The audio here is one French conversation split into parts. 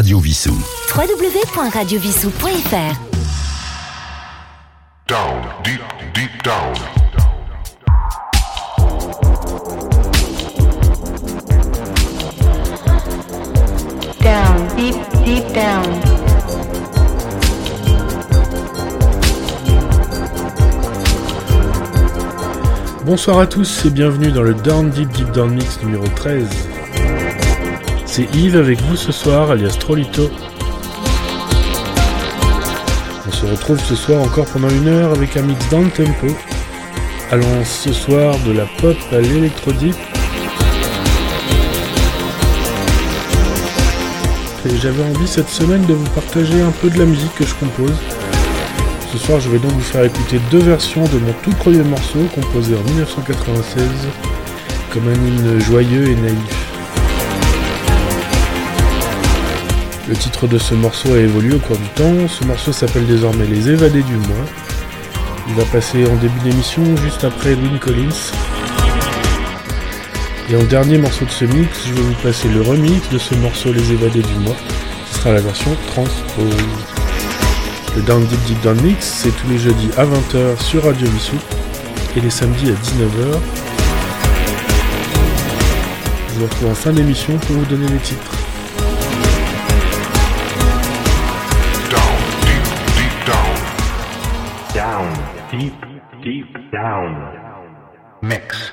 Radio Vissou. www.radiovissou.fr Down, deep, deep down. down, deep, deep down. Bonsoir à tous et bienvenue dans le Down Deep Deep Down Mix numéro 13. C'est Yves avec vous ce soir, alias Trolito. On se retrouve ce soir encore pendant une heure avec un mix down tempo, allant ce soir de la pop à l'électro-deep. Et j'avais envie cette semaine de vous partager un peu de la musique que je compose. Ce soir, je vais donc vous faire écouter deux versions de mon tout premier morceau, composé en 1996, comme un hymne joyeux et naïf. Le titre de ce morceau a évolué au cours du temps. Ce morceau s'appelle désormais Les Évadés du mois. Il va passer en début d'émission, juste après Edwin Collins. Et en dernier morceau de ce mix, je vais vous passer le remix de ce morceau Les Évadés du mois. Ce sera la version transpose. Le Down Deep Deep Down Mix, c'est tous les jeudis à 20h sur Radio Vissou et les samedis à 19h. Je vous retrouve en fin d'émission pour vous donner les titres. Deep, deep down. Mix.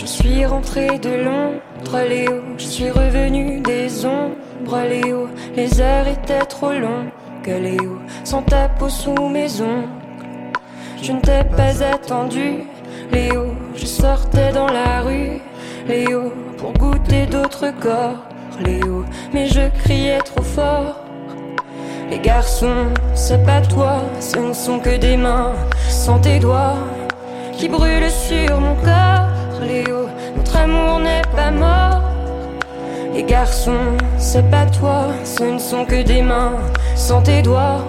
Je suis rentré de Londres, Léo. Je suis revenu des ombres, Léo. Les heures étaient trop longues, Léo. Sans ta peau sous mes ongles. Je ne t'ai pas attendu, Léo. Je sortais dans la rue, Léo, pour goûter d'autres corps, Léo. Mais je criais trop fort. Les garçons, c'est pas toi, ce ne sont que des mains sans tes doigts qui brûlent sur mon corps, Léo. Notre amour n'est pas mort. Les garçons, c'est pas toi, ce ne sont que des mains sans tes doigts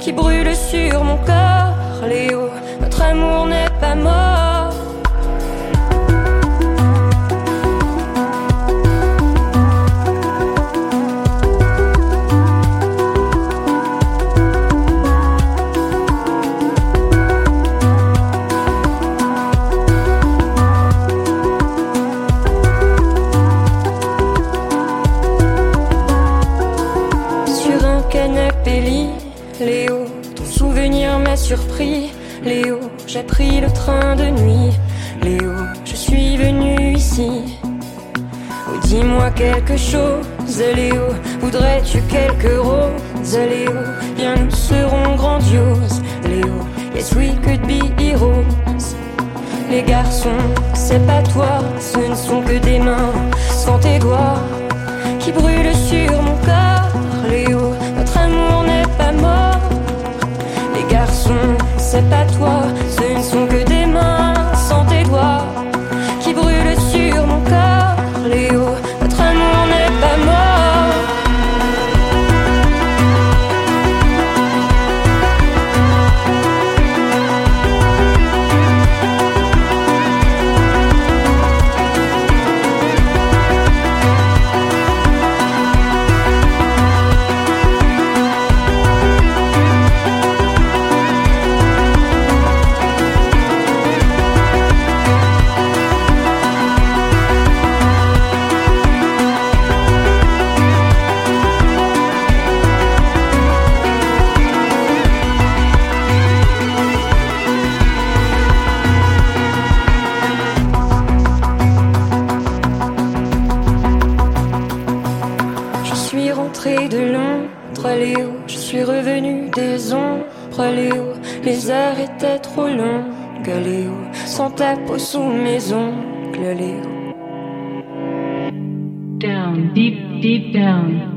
qui brûlent sur mon corps, Léo. Notre amour n'est pas mort. Léo, j'ai pris le train de nuit. Léo, je suis venu ici. Oh, dis-moi quelque chose, Léo. Voudrais-tu quelques roses, Léo? Bien, nous serons grandioses, Léo. Yes, we could be heroes. Les garçons, c'est pas toi, ce ne sont que des mains sans tes doigts qui brûlent sur mon corps, Léo. C'est pas toi, ce ne sont que des mains ta peau sous mes ongles, Léo. Down, deep, deep down.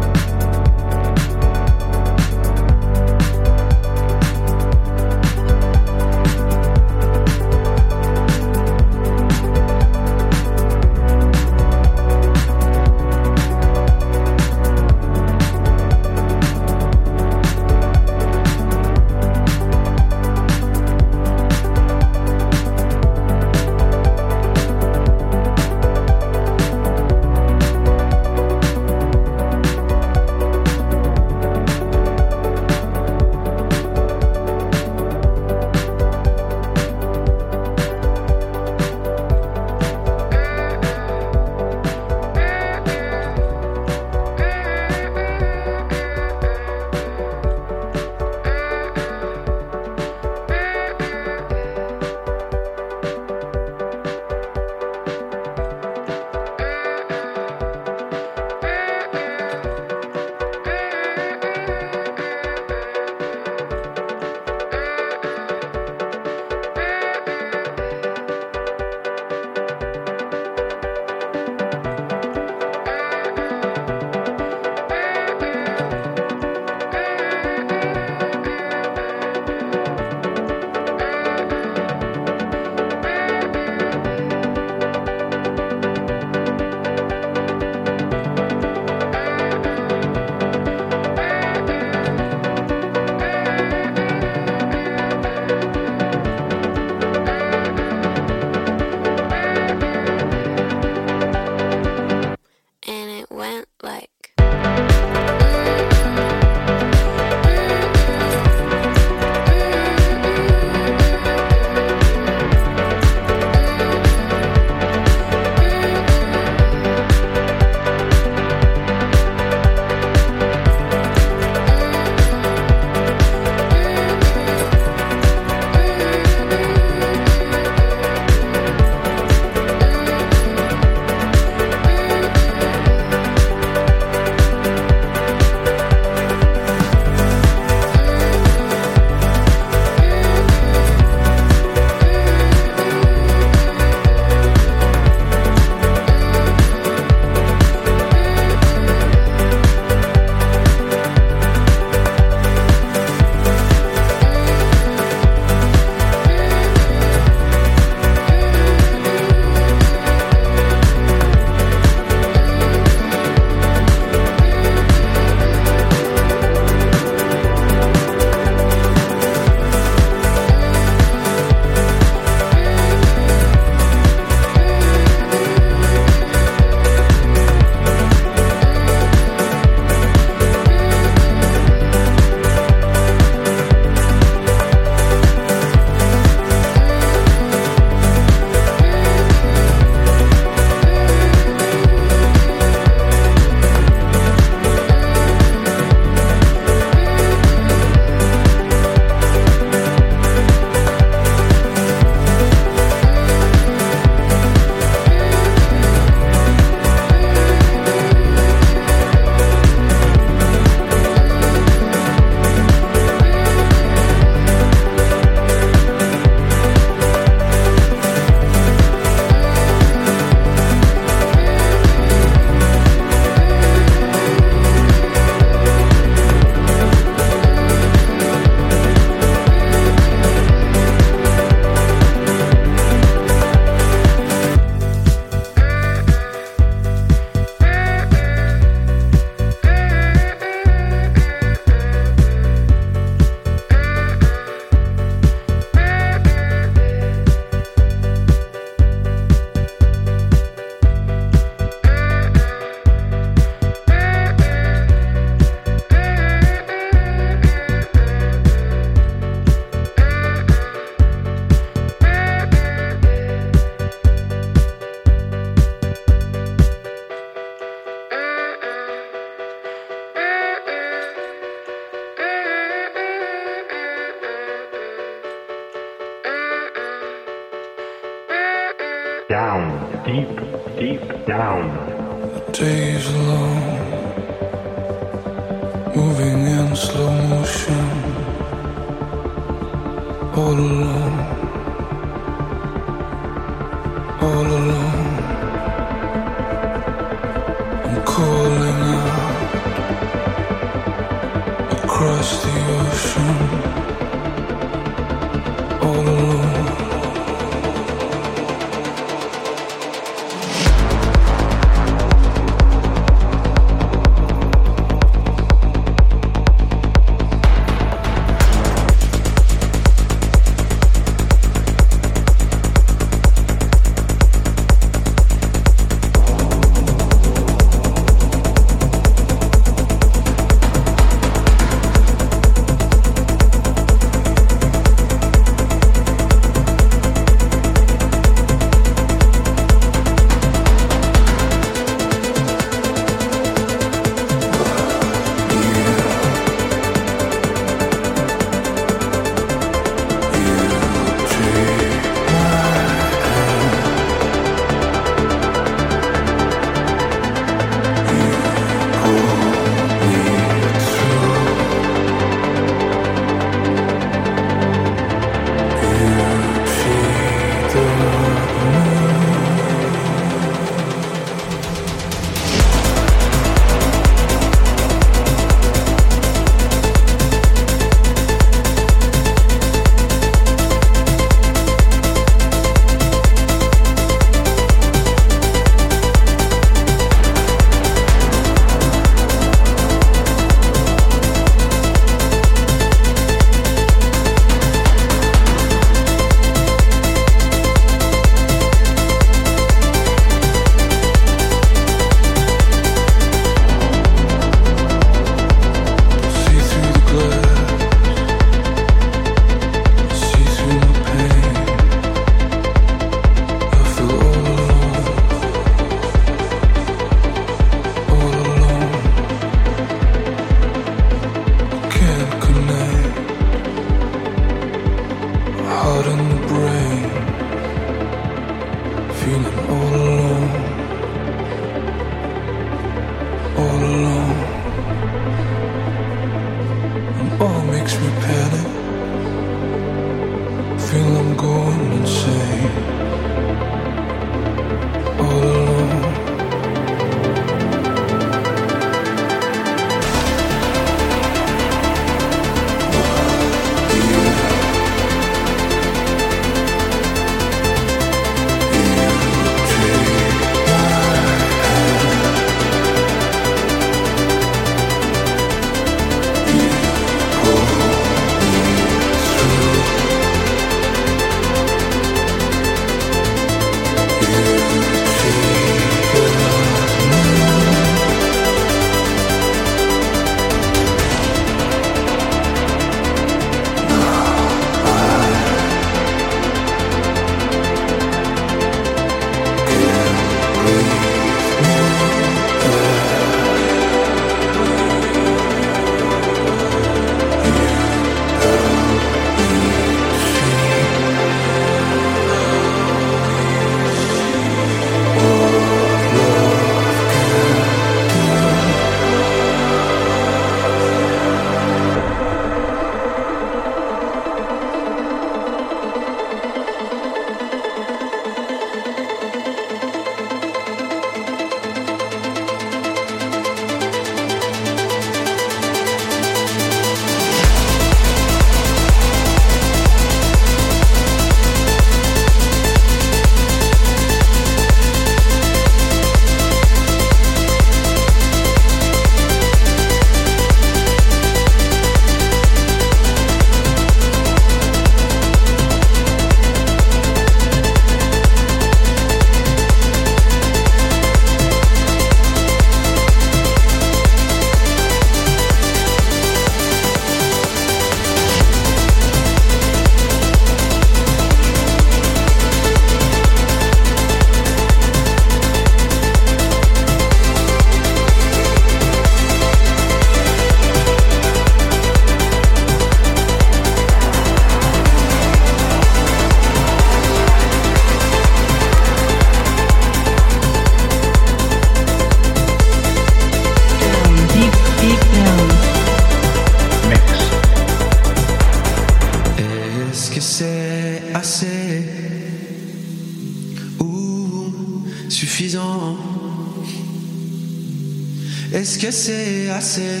Est-ce que c'est assez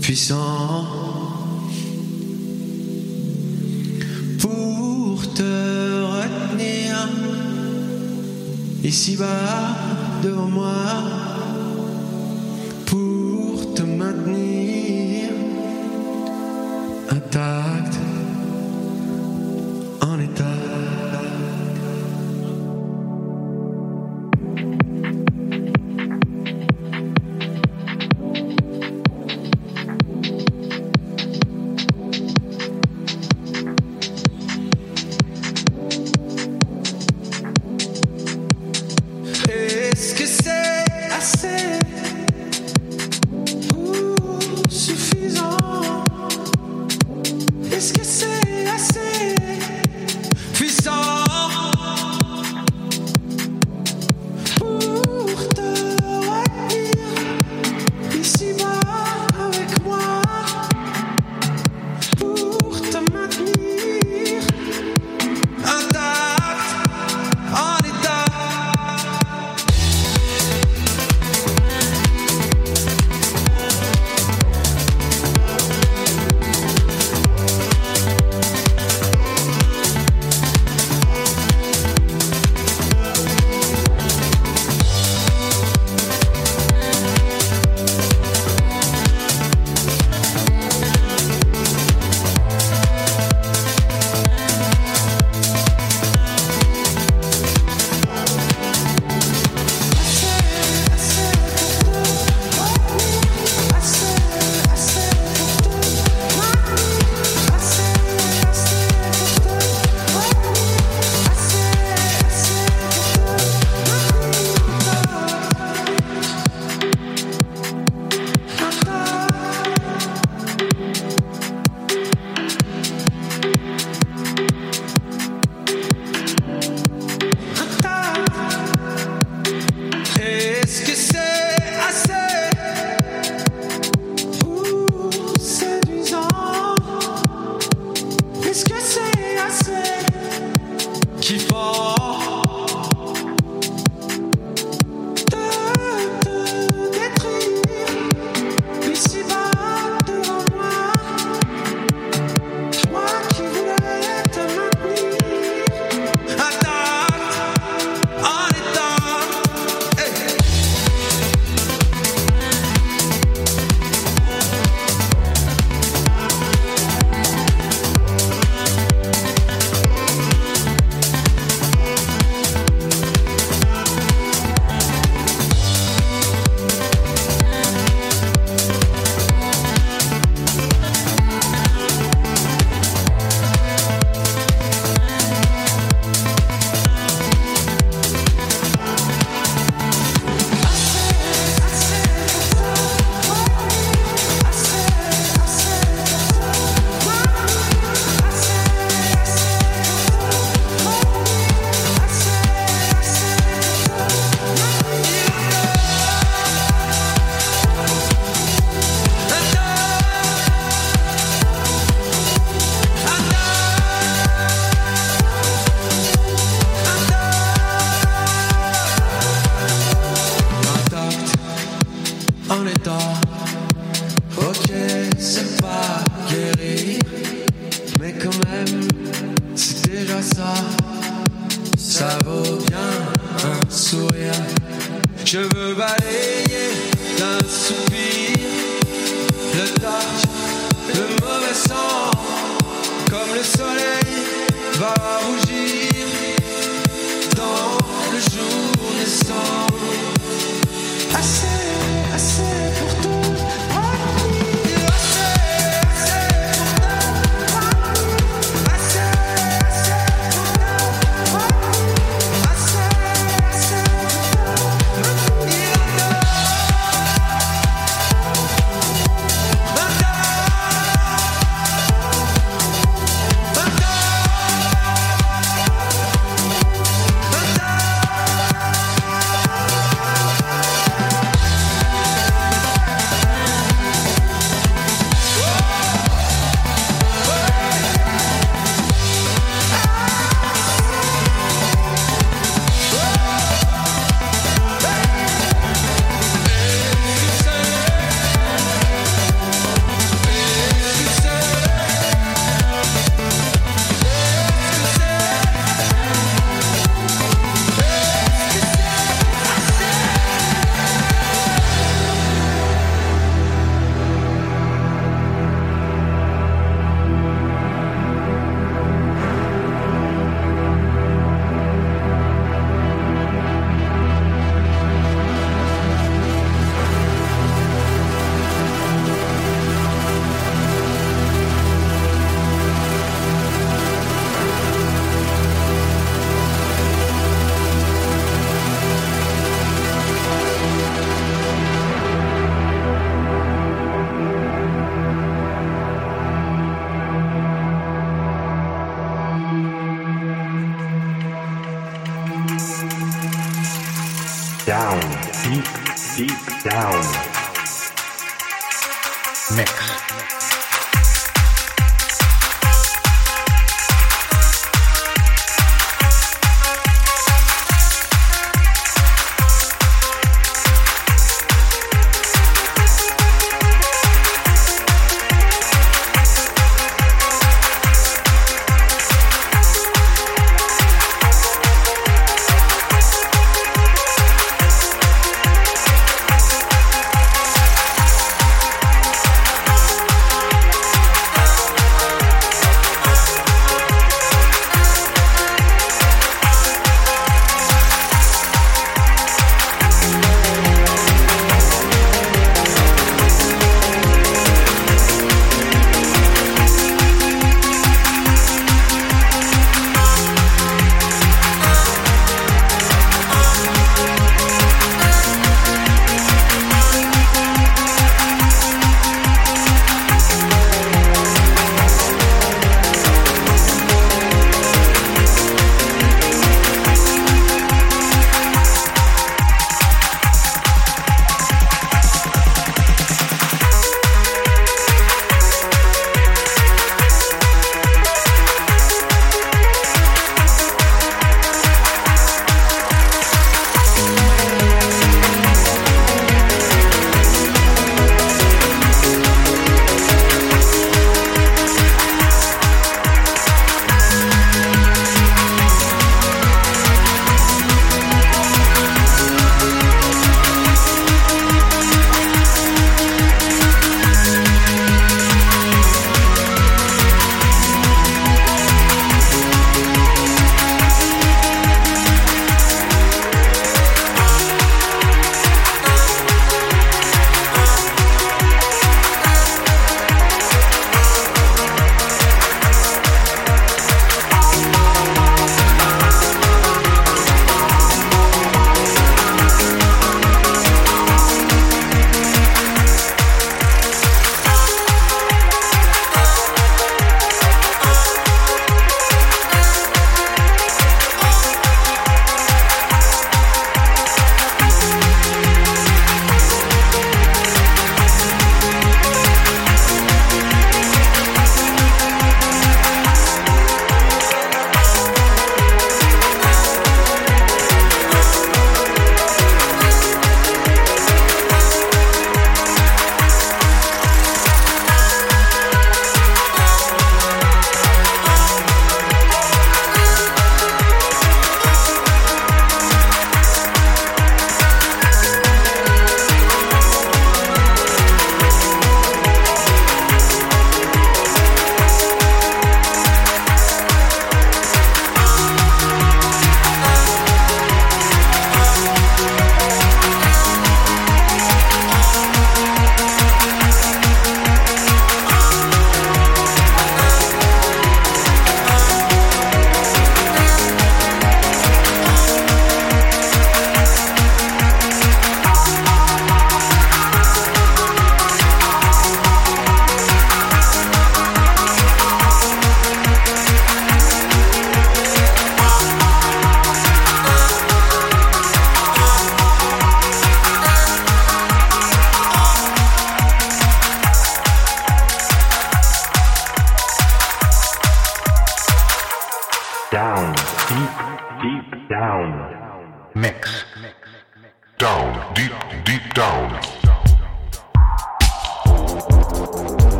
puissant pour te retenir ici-bas devant moi?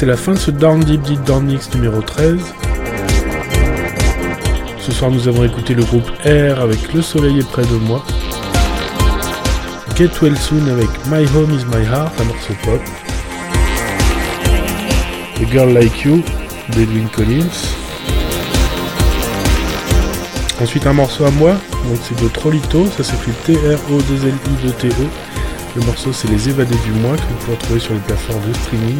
C'est la fin de ce Down Deep Deep Down Mix numéro 13. Ce soir, nous avons écouté le groupe Air avec Le Soleil est près de moi. Get Well Soon avec My Home is My Heart, un morceau pop. A Girl Like You d'Edwin Collins. Ensuite, un morceau à moi, donc c'est de Trolito, ça s'écrit T-R-O-2-L-I-2-T-O. Le morceau, c'est Les Évadés du Mois que vous pouvez retrouver sur les plateformes de streaming.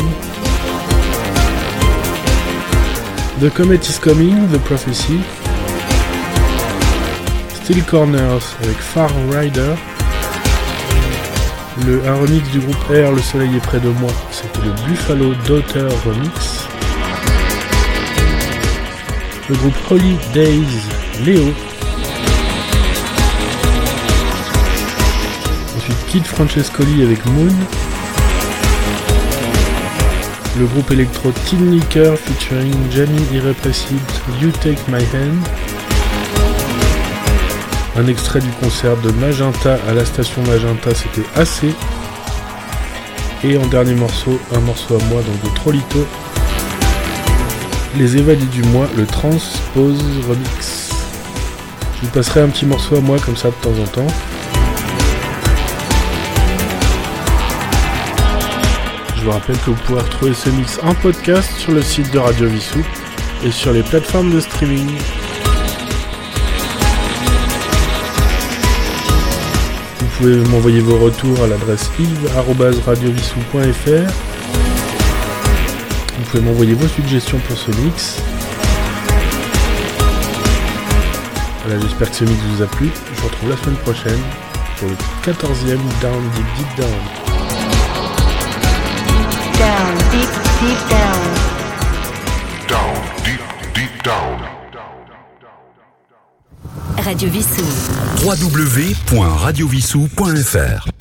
The Comet is Coming, The Prophecy. Steel Corners avec Far Rider. Le, un remix du groupe R, Le Soleil est près de moi, c'était le Buffalo Daughter Remix. Le groupe Holy Days, Léo. Ensuite Kid Francescoli avec Moon. Le groupe électro Tin Licker featuring Jamie Irrepressible, You Take My Hand. Un extrait du concert de Magenta à la station Magenta, c'était assez. Et en dernier morceau, un morceau à moi, donc de Trollito. Les évadés du mois, le Transpose Remix. Je vous passerai un petit morceau à moi comme ça de temps en temps. Je vous rappelle que vous pouvez retrouver ce mix en podcast sur le site de Radio Vissou et sur les plateformes de streaming. Vous pouvez m'envoyer vos retours à l'adresse yves.radiovissou.fr. Vous pouvez m'envoyer vos suggestions pour ce mix. Voilà, j'espère que ce mix vous a plu. Je vous retrouve la semaine prochaine pour le 14e Down Deep Deep Down. Down, deep, deep down. Down, deep, deep down. Radio Vissou. www.radiovissou.fr